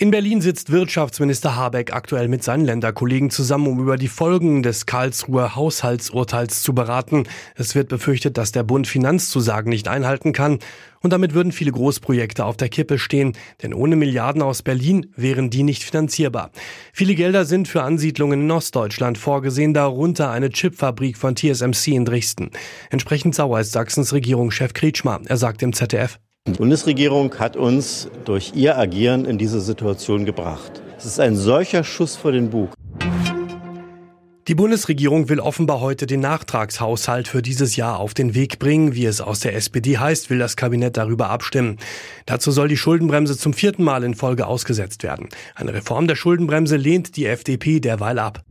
In Berlin sitzt Wirtschaftsminister Habeck aktuell mit seinen Länderkollegen zusammen, um über die Folgen des Karlsruher Haushaltsurteils zu beraten. Es wird befürchtet, dass der Bund Finanzzusagen nicht einhalten kann. Und damit würden viele Großprojekte auf der Kippe stehen, denn ohne Milliarden aus Berlin wären die nicht finanzierbar. Viele Gelder sind für Ansiedlungen in Ostdeutschland vorgesehen, darunter eine Chipfabrik von TSMC in Dresden. Entsprechend sauer ist Sachsens Regierungschef Kretschmer. Er sagt im ZDF. Die Bundesregierung hat uns durch ihr Agieren in diese Situation gebracht. Es ist ein solcher Schuss vor den Bug. Die Bundesregierung will offenbar heute den Nachtragshaushalt für dieses Jahr auf den Weg bringen. Wie es aus der SPD heißt, will das Kabinett darüber abstimmen. Dazu soll die Schuldenbremse zum vierten Mal in Folge ausgesetzt werden. Eine Reform der Schuldenbremse lehnt die FDP derweil ab.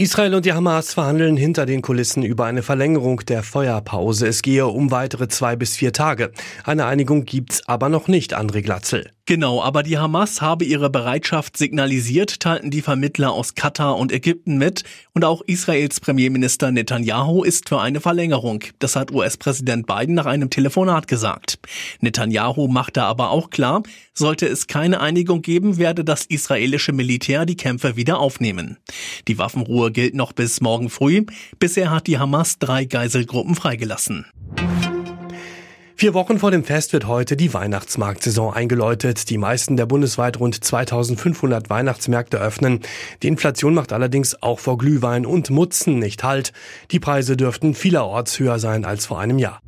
Israel und die Hamas verhandeln hinter den Kulissen über eine Verlängerung der Feuerpause. Es gehe um weitere zwei bis vier Tage. Eine Einigung gibt's aber noch nicht, André Glatzel. Genau, aber die Hamas habe ihre Bereitschaft signalisiert, teilten die Vermittler aus Katar und Ägypten mit. Und auch Israels Premierminister Netanyahu ist für eine Verlängerung. Das hat US-Präsident Biden nach einem Telefonat gesagt. Netanyahu machte aber auch klar, sollte es keine Einigung geben, werde das israelische Militär die Kämpfe wieder aufnehmen. Die Waffenruhe gilt noch bis morgen früh. Bisher hat die Hamas drei Geiselgruppen freigelassen. Vier Wochen vor dem Fest wird heute die Weihnachtsmarktsaison eingeläutet. Die meisten der bundesweit rund 2500 Weihnachtsmärkte öffnen. Die Inflation macht allerdings auch vor Glühwein und Mutzen nicht Halt. Die Preise dürften vielerorts höher sein als vor einem Jahr.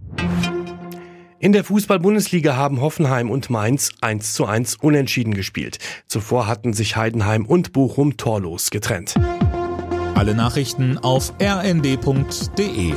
In der Fußball-Bundesliga haben Hoffenheim und Mainz 1 zu 1 unentschieden gespielt. Zuvor hatten sich Heidenheim und Bochum torlos getrennt. Alle Nachrichten auf rnd.de